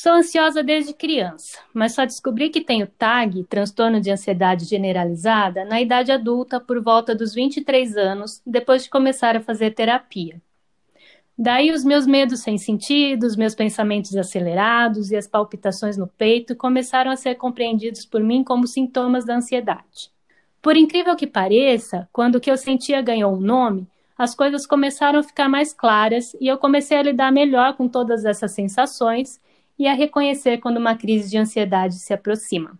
Sou ansiosa desde criança, mas só descobri que tenho TAG, transtorno de ansiedade generalizada, na idade adulta, por volta dos 23 anos, depois de começar a fazer terapia. Daí os meus medos sem sentido, os meus pensamentos acelerados e as palpitações no peito começaram a ser compreendidos por mim como sintomas da ansiedade. Por incrível que pareça, quando o que eu sentia ganhou um nome, as coisas começaram a ficar mais claras e eu comecei a lidar melhor com todas essas sensações e a reconhecer quando uma crise de ansiedade se aproxima.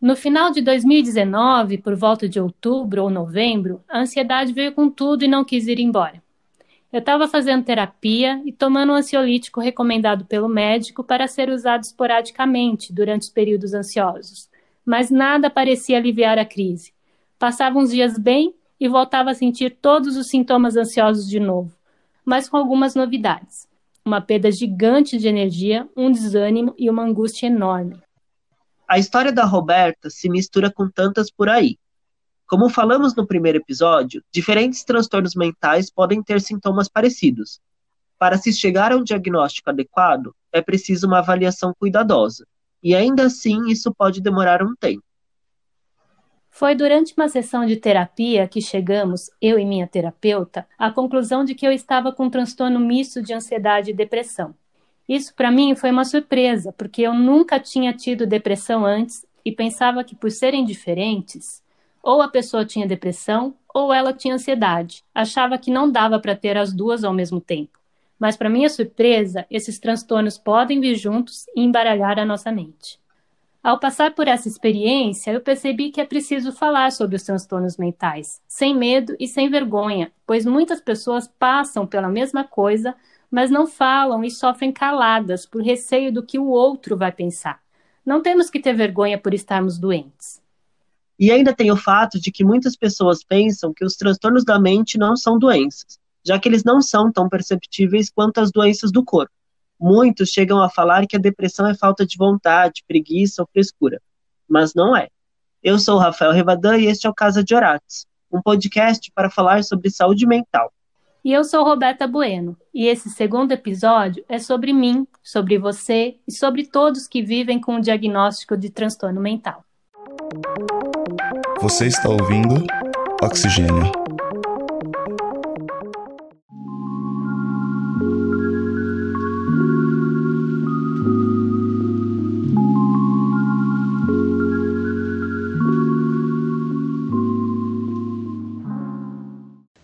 No final de 2019, por volta de outubro ou novembro, a ansiedade veio com tudo e não quis ir embora. Eu estava fazendo terapia e tomando um ansiolítico recomendado pelo médico para ser usado esporadicamente durante os períodos ansiosos, mas nada parecia aliviar a crise. Passava uns dias bem e voltava a sentir todos os sintomas ansiosos de novo, mas com algumas novidades uma perda gigante de energia, um desânimo e uma angústia enorme. A história da Roberta se mistura com tantas por aí. Como falamos no primeiro episódio, diferentes transtornos mentais podem ter sintomas parecidos. Para se chegar a um diagnóstico adequado, é preciso uma avaliação cuidadosa, e ainda assim isso pode demorar um tempo. Foi durante uma sessão de terapia que chegamos, eu e minha terapeuta, à conclusão de que eu estava com um transtorno misto de ansiedade e depressão. Isso para mim foi uma surpresa, porque eu nunca tinha tido depressão antes e pensava que por serem diferentes, ou a pessoa tinha depressão ou ela tinha ansiedade. Achava que não dava para ter as duas ao mesmo tempo. Mas para minha surpresa, esses transtornos podem vir juntos e embaralhar a nossa mente. Ao passar por essa experiência, eu percebi que é preciso falar sobre os transtornos mentais, sem medo e sem vergonha, pois muitas pessoas passam pela mesma coisa, mas não falam e sofrem caladas por receio do que o outro vai pensar. Não temos que ter vergonha por estarmos doentes. E ainda tem o fato de que muitas pessoas pensam que os transtornos da mente não são doenças, já que eles não são tão perceptíveis quanto as doenças do corpo. Muitos chegam a falar que a depressão é falta de vontade, preguiça ou frescura, mas não é. Eu sou o Rafael Revadan e este é o Casa de Orates, um podcast para falar sobre saúde mental. E eu sou Roberta Bueno, e esse segundo episódio é sobre mim, sobre você e sobre todos que vivem com o diagnóstico de transtorno mental. Você está ouvindo Oxigênio.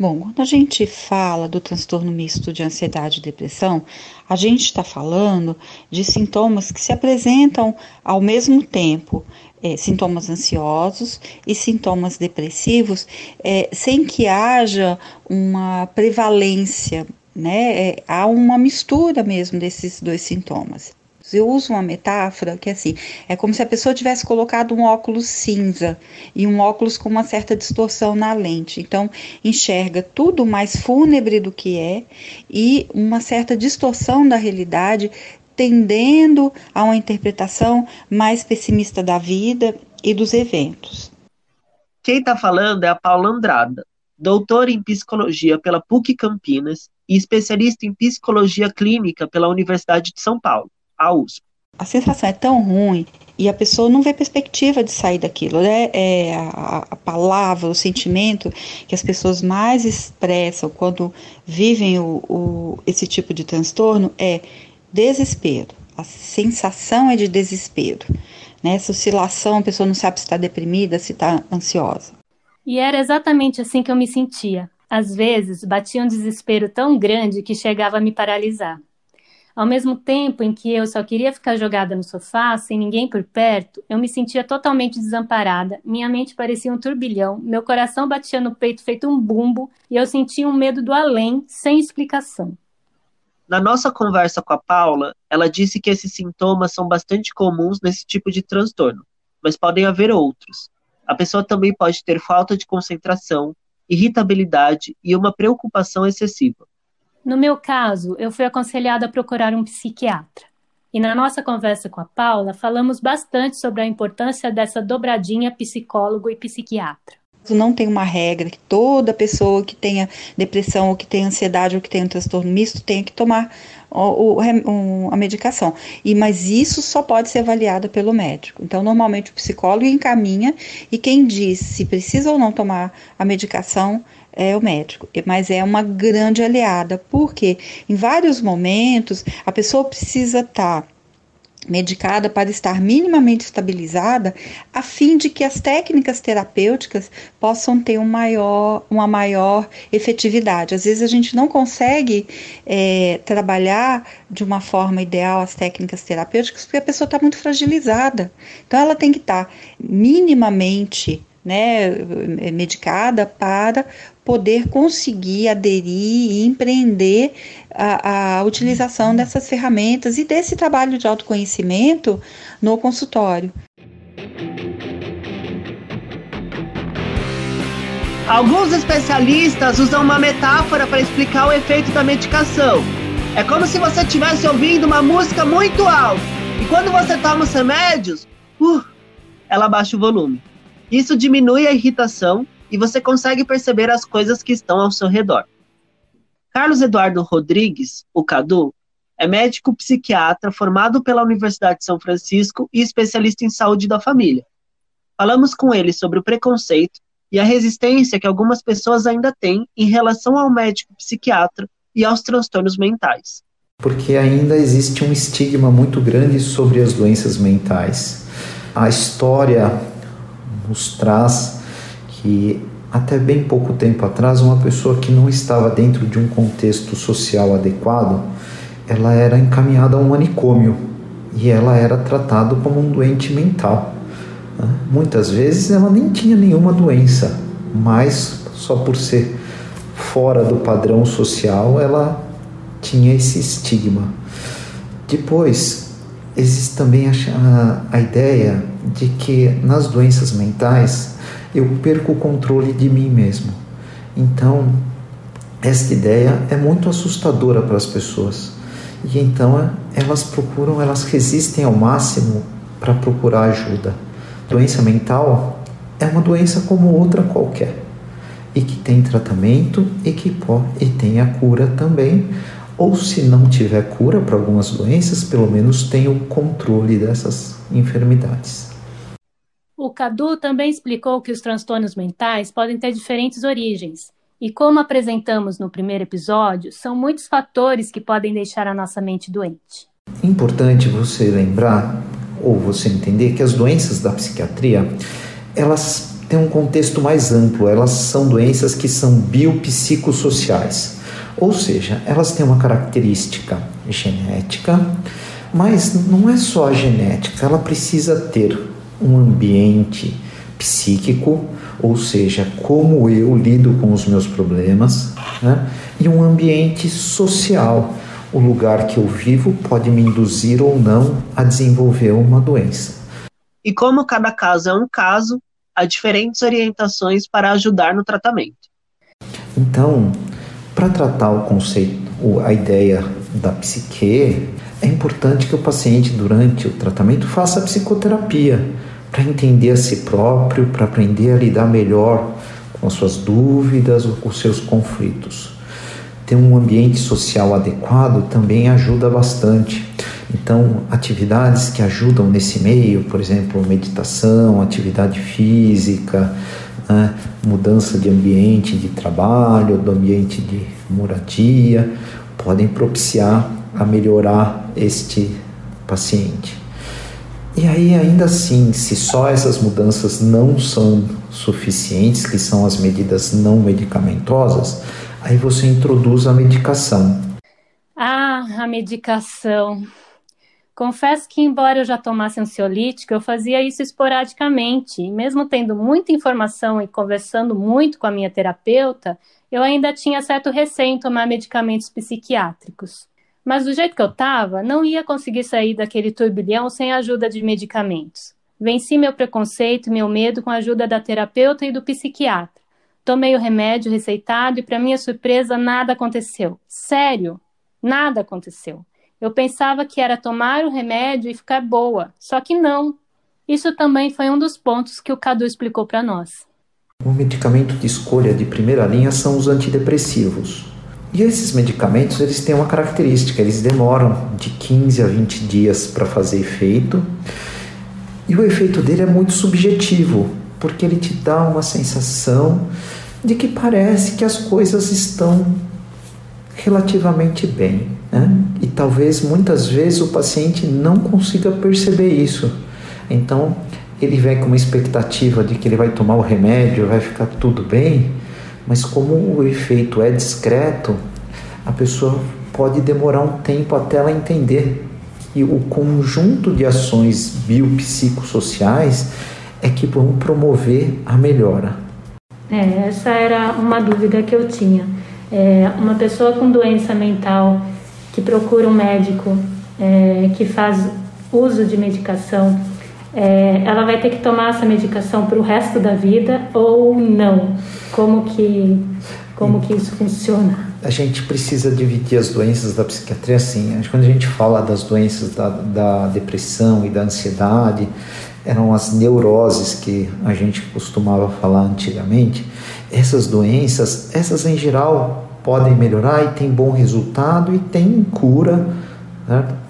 Bom, quando a gente fala do transtorno misto de ansiedade e depressão, a gente está falando de sintomas que se apresentam ao mesmo tempo, é, sintomas ansiosos e sintomas depressivos, é, sem que haja uma prevalência, né? É, há uma mistura mesmo desses dois sintomas. Eu uso uma metáfora que é assim, é como se a pessoa tivesse colocado um óculos cinza e um óculos com uma certa distorção na lente. Então, enxerga tudo mais fúnebre do que é e uma certa distorção da realidade, tendendo a uma interpretação mais pessimista da vida e dos eventos. Quem está falando é a Paula Andrada, doutora em psicologia pela PUC Campinas e especialista em psicologia clínica pela Universidade de São Paulo a USP. A sensação é tão ruim e a pessoa não vê perspectiva de sair daquilo. Né? É a, a palavra, o sentimento que as pessoas mais expressam quando vivem o, o, esse tipo de transtorno é desespero. A sensação é de desespero. Né? Essa oscilação, a pessoa não sabe se está deprimida, se está ansiosa. E era exatamente assim que eu me sentia. Às vezes, batia um desespero tão grande que chegava a me paralisar. Ao mesmo tempo em que eu só queria ficar jogada no sofá, sem ninguém por perto, eu me sentia totalmente desamparada, minha mente parecia um turbilhão, meu coração batia no peito feito um bumbo e eu sentia um medo do além, sem explicação. Na nossa conversa com a Paula, ela disse que esses sintomas são bastante comuns nesse tipo de transtorno, mas podem haver outros. A pessoa também pode ter falta de concentração, irritabilidade e uma preocupação excessiva. No meu caso, eu fui aconselhada a procurar um psiquiatra. E na nossa conversa com a Paula, falamos bastante sobre a importância dessa dobradinha psicólogo e psiquiatra. Não tem uma regra que toda pessoa que tenha depressão ou que tenha ansiedade ou que tenha um transtorno misto tenha que tomar o, o, a medicação. E mas isso só pode ser avaliado pelo médico. Então, normalmente o psicólogo encaminha e quem diz se precisa ou não tomar a medicação é o médico, mas é uma grande aliada, porque em vários momentos a pessoa precisa estar tá medicada para estar minimamente estabilizada, a fim de que as técnicas terapêuticas possam ter um maior, uma maior efetividade. Às vezes a gente não consegue é, trabalhar de uma forma ideal as técnicas terapêuticas porque a pessoa está muito fragilizada. Então ela tem que estar tá minimamente né, medicada para poder conseguir aderir e empreender a, a utilização dessas ferramentas e desse trabalho de autoconhecimento no consultório. Alguns especialistas usam uma metáfora para explicar o efeito da medicação. É como se você estivesse ouvindo uma música muito alta e quando você toma os remédios, uh, ela baixa o volume. Isso diminui a irritação e você consegue perceber as coisas que estão ao seu redor. Carlos Eduardo Rodrigues, o Cadu, é médico psiquiatra formado pela Universidade de São Francisco e especialista em saúde da família. Falamos com ele sobre o preconceito e a resistência que algumas pessoas ainda têm em relação ao médico psiquiatra e aos transtornos mentais. Porque ainda existe um estigma muito grande sobre as doenças mentais. A história nos traz que até bem pouco tempo atrás uma pessoa que não estava dentro de um contexto social adequado, ela era encaminhada a um manicômio e ela era tratada como um doente mental. Né? Muitas vezes ela nem tinha nenhuma doença, mas só por ser fora do padrão social ela tinha esse estigma. Depois, existe também a, a ideia de que nas doenças mentais eu perco o controle de mim mesmo. Então, esta ideia é muito assustadora para as pessoas. E então elas procuram, elas resistem ao máximo para procurar ajuda. Doença mental é uma doença como outra qualquer e que tem tratamento e que pode, e tem a cura também. Ou se não tiver cura para algumas doenças, pelo menos tem o controle dessas enfermidades. O Cadu também explicou que os transtornos mentais podem ter diferentes origens. E como apresentamos no primeiro episódio, são muitos fatores que podem deixar a nossa mente doente. Importante você lembrar ou você entender que as doenças da psiquiatria, elas têm um contexto mais amplo, elas são doenças que são biopsicossociais. Ou seja, elas têm uma característica genética, mas não é só a genética, ela precisa ter um ambiente psíquico, ou seja, como eu lido com os meus problemas, né? e um ambiente social. O lugar que eu vivo pode me induzir ou não a desenvolver uma doença. E como cada caso é um caso, há diferentes orientações para ajudar no tratamento. Então, para tratar o conceito, a ideia da psique, é importante que o paciente, durante o tratamento, faça psicoterapia para entender a si próprio, para aprender a lidar melhor com as suas dúvidas ou com seus conflitos. Ter um ambiente social adequado também ajuda bastante. Então, atividades que ajudam nesse meio, por exemplo, meditação, atividade física, né, mudança de ambiente de trabalho, do ambiente de moradia, podem propiciar a melhorar este paciente. E aí, ainda assim, se só essas mudanças não são suficientes, que são as medidas não medicamentosas, aí você introduz a medicação. Ah, a medicação. Confesso que, embora eu já tomasse ansiolítico, eu fazia isso esporadicamente. E mesmo tendo muita informação e conversando muito com a minha terapeuta, eu ainda tinha certo receio em tomar medicamentos psiquiátricos. Mas do jeito que eu estava, não ia conseguir sair daquele turbilhão sem a ajuda de medicamentos. Venci meu preconceito e meu medo com a ajuda da terapeuta e do psiquiatra. Tomei o remédio receitado e, para minha surpresa, nada aconteceu. Sério, nada aconteceu. Eu pensava que era tomar o remédio e ficar boa, só que não. Isso também foi um dos pontos que o Cadu explicou para nós. O medicamento de escolha de primeira linha são os antidepressivos. E esses medicamentos, eles têm uma característica, eles demoram de 15 a 20 dias para fazer efeito. E o efeito dele é muito subjetivo, porque ele te dá uma sensação de que parece que as coisas estão relativamente bem. Né? E talvez muitas vezes o paciente não consiga perceber isso. Então ele vem com uma expectativa de que ele vai tomar o remédio, vai ficar tudo bem, mas como o efeito é discreto, a pessoa pode demorar um tempo até ela entender que o conjunto de ações biopsicossociais é que vão promover a melhora. É, essa era uma dúvida que eu tinha. É, uma pessoa com doença mental que procura um médico é, que faz uso de medicação, é, ela vai ter que tomar essa medicação para o resto da vida ou não? Como que, como que isso funciona? A gente precisa dividir as doenças da psiquiatria assim. Quando a gente fala das doenças da, da depressão e da ansiedade, eram as neuroses que a gente costumava falar antigamente. Essas doenças, essas em geral podem melhorar e tem bom resultado e tem cura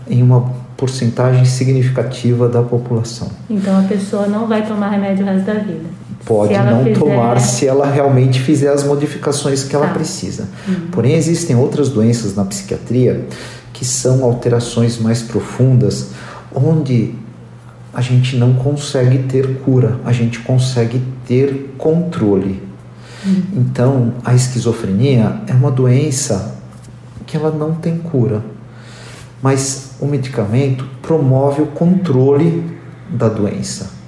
em uma porcentagem significativa da população. Então a pessoa não vai tomar remédio o resto da vida. Pode não fizer... tomar se ela realmente fizer as modificações que ela tá. precisa. Uhum. Porém, existem outras doenças na psiquiatria que são alterações mais profundas, onde a gente não consegue ter cura, a gente consegue ter controle. Uhum. Então, a esquizofrenia é uma doença que ela não tem cura, mas o medicamento promove o controle da doença.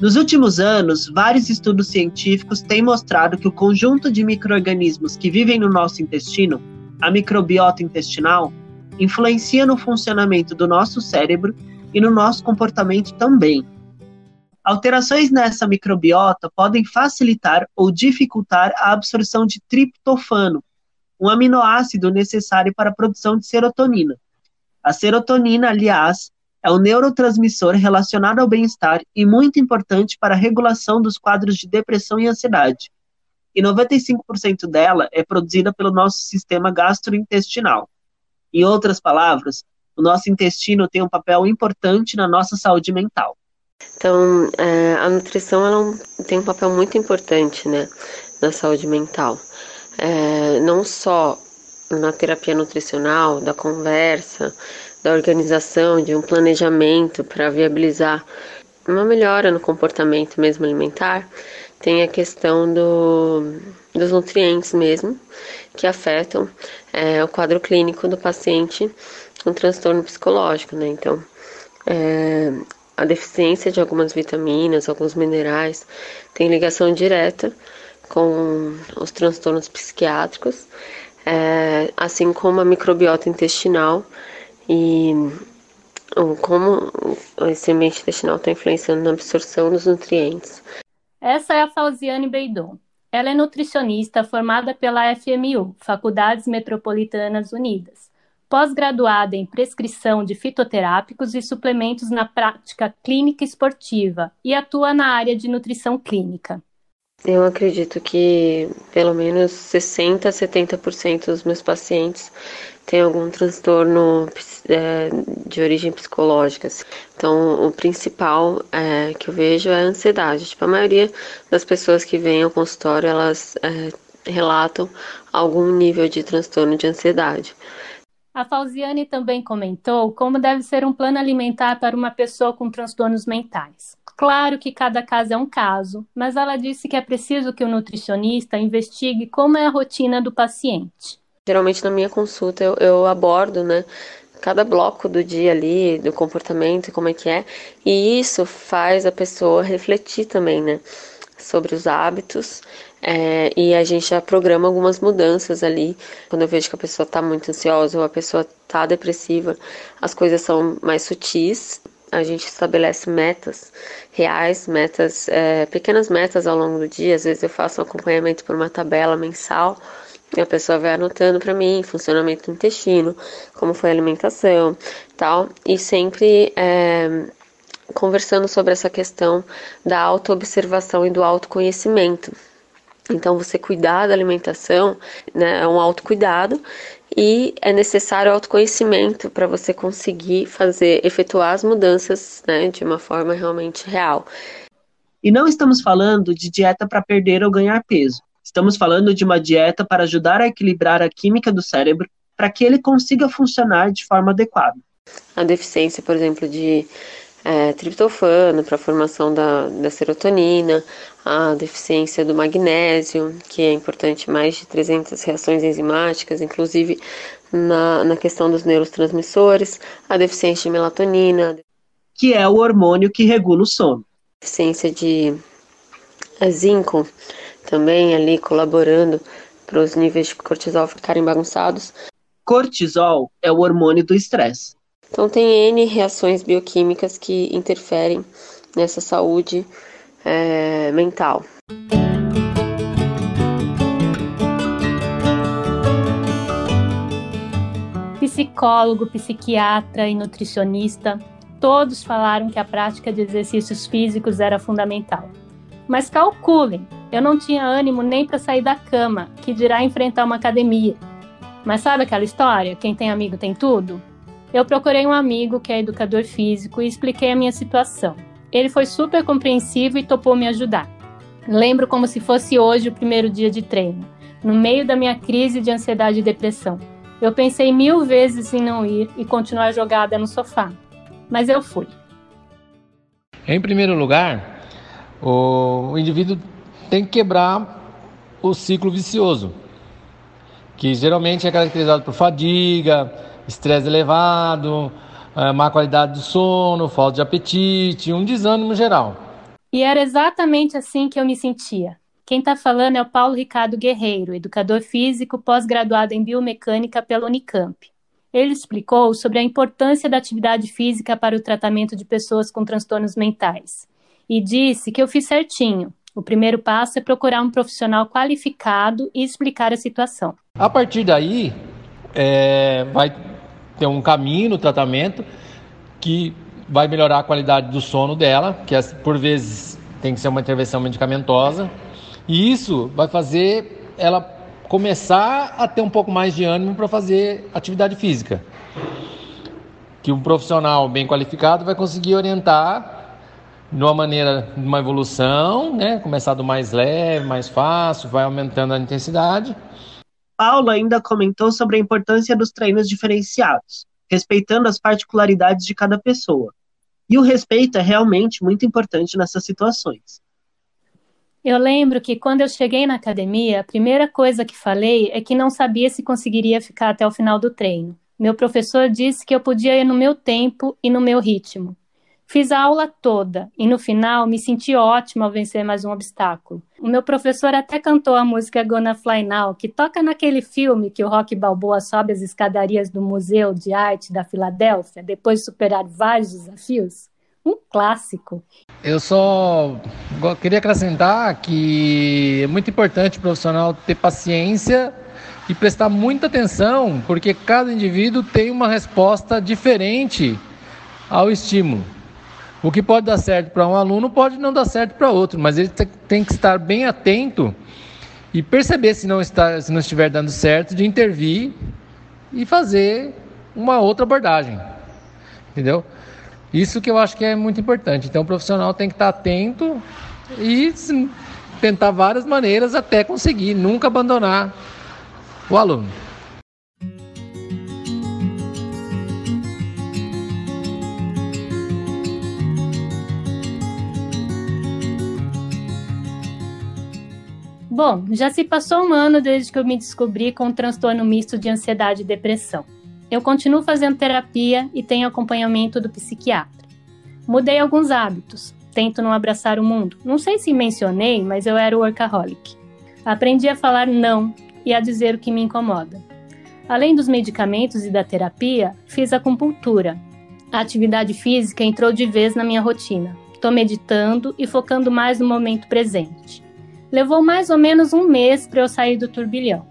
Nos últimos anos, vários estudos científicos têm mostrado que o conjunto de microorganismos que vivem no nosso intestino a microbiota intestinal influencia no funcionamento do nosso cérebro e no nosso comportamento também. Alterações nessa microbiota podem facilitar ou dificultar a absorção de triptofano, um aminoácido necessário para a produção de serotonina. A serotonina, aliás, é um neurotransmissor relacionado ao bem-estar e muito importante para a regulação dos quadros de depressão e ansiedade e 95% dela é produzida pelo nosso sistema gastrointestinal. Em outras palavras, o nosso intestino tem um papel importante na nossa saúde mental. Então, é, a nutrição ela tem um papel muito importante né, na saúde mental. É, não só na terapia nutricional, da conversa, da organização, de um planejamento para viabilizar uma melhora no comportamento mesmo alimentar, tem a questão do, dos nutrientes mesmo, que afetam é, o quadro clínico do paciente com transtorno psicológico, né? Então, é, a deficiência de algumas vitaminas, alguns minerais, tem ligação direta com os transtornos psiquiátricos, é, assim como a microbiota intestinal e como esse ambiente intestinal está influenciando na absorção dos nutrientes. Essa é a Fauziane Beidon. Ela é nutricionista formada pela FMU, Faculdades Metropolitanas Unidas, pós-graduada em prescrição de fitoterápicos e suplementos na prática clínica esportiva e atua na área de nutrição clínica. Eu acredito que pelo menos 60 a 70% dos meus pacientes têm algum transtorno é, de origem psicológica. Assim. Então, o principal é, que eu vejo é a ansiedade. Tipo, a maioria das pessoas que vêm ao consultório, elas é, relatam algum nível de transtorno de ansiedade. A Fauziane também comentou como deve ser um plano alimentar para uma pessoa com transtornos mentais. Claro que cada caso é um caso, mas ela disse que é preciso que o nutricionista investigue como é a rotina do paciente. Geralmente na minha consulta eu, eu abordo, né, cada bloco do dia ali, do comportamento, como é que é, e isso faz a pessoa refletir também, né, sobre os hábitos, é, e a gente já programa algumas mudanças ali. Quando eu vejo que a pessoa está muito ansiosa ou a pessoa está depressiva, as coisas são mais sutis, a gente estabelece metas reais, metas, é, pequenas metas ao longo do dia. Às vezes eu faço um acompanhamento por uma tabela mensal a pessoa vai anotando para mim funcionamento do intestino, como foi a alimentação, tal, e sempre é, conversando sobre essa questão da autoobservação e do autoconhecimento. Então, você cuidar da alimentação né, é um autocuidado e é necessário autoconhecimento para você conseguir fazer, efetuar as mudanças né, de uma forma realmente real. E não estamos falando de dieta para perder ou ganhar peso. Estamos falando de uma dieta para ajudar a equilibrar a química do cérebro para que ele consiga funcionar de forma adequada. A deficiência, por exemplo, de é, triptofano para a formação da, da serotonina, a deficiência do magnésio, que é importante mais de 300 reações enzimáticas, inclusive na, na questão dos neurotransmissores, a deficiência de melatonina, que é o hormônio que regula o sono. Deficiência de zinco, também ali colaborando para os níveis de cortisol ficarem bagunçados. Cortisol é o hormônio do estresse. Então tem N reações bioquímicas que interferem nessa saúde é, mental. Psicólogo, psiquiatra e nutricionista, todos falaram que a prática de exercícios físicos era fundamental. Mas calculem, eu não tinha ânimo nem para sair da cama, que dirá enfrentar uma academia. Mas sabe aquela história? Quem tem amigo tem tudo? Eu procurei um amigo que é educador físico e expliquei a minha situação. Ele foi super compreensivo e topou me ajudar. Lembro como se fosse hoje o primeiro dia de treino, no meio da minha crise de ansiedade e depressão. Eu pensei mil vezes em não ir e continuar jogada no sofá, mas eu fui. Em primeiro lugar, o indivíduo tem que quebrar o ciclo vicioso, que geralmente é caracterizado por fadiga, estresse elevado, é, má qualidade do sono, falta de apetite, um desânimo geral. E era exatamente assim que eu me sentia. Quem está falando é o Paulo Ricardo Guerreiro, educador físico pós-graduado em biomecânica pela Unicamp. Ele explicou sobre a importância da atividade física para o tratamento de pessoas com transtornos mentais e disse que eu fiz certinho. O primeiro passo é procurar um profissional qualificado e explicar a situação. A partir daí, é, vai ter um caminho no tratamento que vai melhorar a qualidade do sono dela, que por vezes tem que ser uma intervenção medicamentosa, e isso vai fazer ela começar a ter um pouco mais de ânimo para fazer atividade física. Que um profissional bem qualificado vai conseguir orientar de uma maneira, de uma evolução, né? Começar do mais leve, mais fácil, vai aumentando a intensidade Paulo ainda comentou sobre a importância dos treinos diferenciados, respeitando as particularidades de cada pessoa. E o respeito é realmente muito importante nessas situações. Eu lembro que quando eu cheguei na academia, a primeira coisa que falei é que não sabia se conseguiria ficar até o final do treino. Meu professor disse que eu podia ir no meu tempo e no meu ritmo. Fiz a aula toda e no final me senti ótima ao vencer mais um obstáculo. O meu professor até cantou a música Gonna Fly Now, que toca naquele filme que o Rock Balboa sobe as escadarias do Museu de Arte da Filadélfia depois de superar vários desafios. Um clássico. Eu só queria acrescentar que é muito importante o profissional ter paciência e prestar muita atenção, porque cada indivíduo tem uma resposta diferente ao estímulo. O que pode dar certo para um aluno pode não dar certo para outro, mas ele tem que estar bem atento e perceber se não, está, se não estiver dando certo, de intervir e fazer uma outra abordagem. Entendeu? Isso que eu acho que é muito importante. Então o profissional tem que estar atento e tentar várias maneiras até conseguir, nunca abandonar o aluno. Bom, já se passou um ano desde que eu me descobri com um transtorno misto de ansiedade e depressão. Eu continuo fazendo terapia e tenho acompanhamento do psiquiatra. Mudei alguns hábitos, tento não abraçar o mundo. Não sei se mencionei, mas eu era workaholic. Aprendi a falar não e a dizer o que me incomoda. Além dos medicamentos e da terapia, fiz acupuntura. A atividade física entrou de vez na minha rotina. Estou meditando e focando mais no momento presente. Levou mais ou menos um mês para eu sair do turbilhão.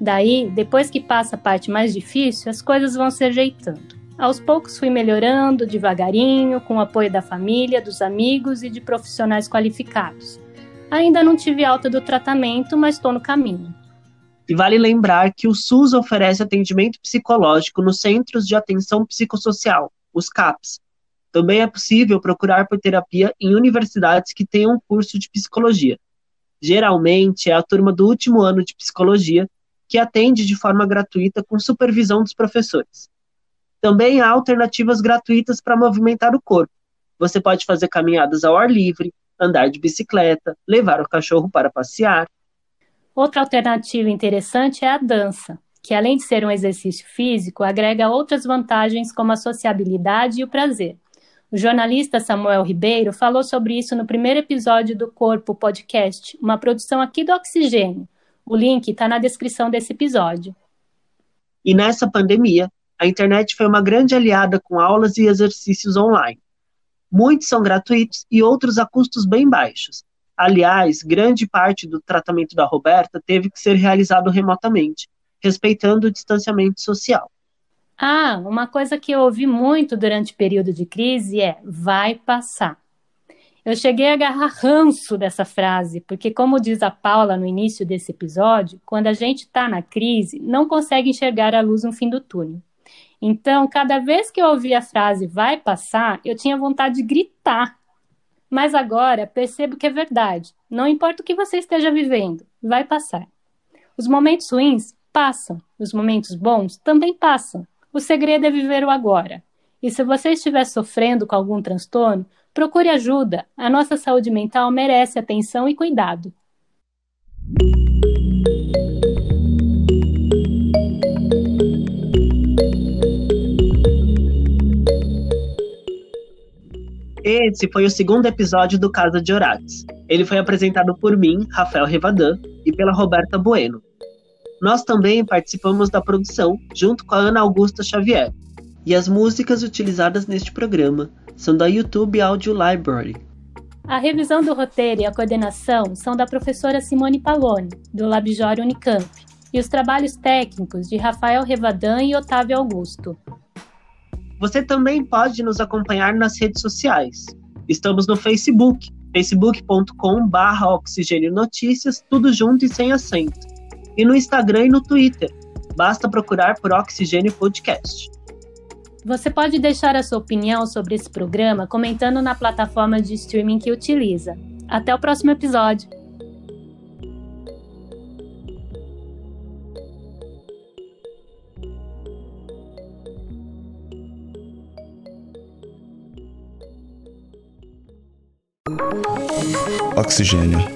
Daí, depois que passa a parte mais difícil, as coisas vão se ajeitando. Aos poucos fui melhorando, devagarinho, com o apoio da família, dos amigos e de profissionais qualificados. Ainda não tive alta do tratamento, mas estou no caminho. E vale lembrar que o SUS oferece atendimento psicológico nos Centros de Atenção Psicossocial, os CAPs. Também é possível procurar por terapia em universidades que tenham curso de psicologia. Geralmente é a turma do último ano de psicologia que atende de forma gratuita com supervisão dos professores. Também há alternativas gratuitas para movimentar o corpo. Você pode fazer caminhadas ao ar livre, andar de bicicleta, levar o cachorro para passear. Outra alternativa interessante é a dança, que além de ser um exercício físico, agrega outras vantagens como a sociabilidade e o prazer. O jornalista Samuel Ribeiro falou sobre isso no primeiro episódio do Corpo Podcast, uma produção aqui do Oxigênio. O link está na descrição desse episódio. E nessa pandemia, a internet foi uma grande aliada com aulas e exercícios online. Muitos são gratuitos e outros a custos bem baixos. Aliás, grande parte do tratamento da Roberta teve que ser realizado remotamente, respeitando o distanciamento social. Ah, uma coisa que eu ouvi muito durante o período de crise é: vai passar. Eu cheguei a agarrar ranço dessa frase, porque, como diz a Paula no início desse episódio, quando a gente está na crise, não consegue enxergar a luz no fim do túnel. Então, cada vez que eu ouvia a frase vai passar, eu tinha vontade de gritar. Mas agora percebo que é verdade. Não importa o que você esteja vivendo, vai passar. Os momentos ruins passam, os momentos bons também passam. O segredo é viver o agora. E se você estiver sofrendo com algum transtorno, procure ajuda. A nossa saúde mental merece atenção e cuidado. Esse foi o segundo episódio do Casa de Orates. Ele foi apresentado por mim, Rafael Revadan, e pela Roberta Bueno. Nós também participamos da produção, junto com a Ana Augusta Xavier. E as músicas utilizadas neste programa são da YouTube Audio Library. A revisão do roteiro e a coordenação são da professora Simone Paloni, do Labjor Unicamp, e os trabalhos técnicos de Rafael Revadan e Otávio Augusto. Você também pode nos acompanhar nas redes sociais. Estamos no Facebook, facebook.com.br Oxigênio Notícias, tudo junto e sem acento. E no Instagram e no Twitter. Basta procurar por Oxigênio Podcast. Você pode deixar a sua opinião sobre esse programa comentando na plataforma de streaming que utiliza. Até o próximo episódio! Oxigênio.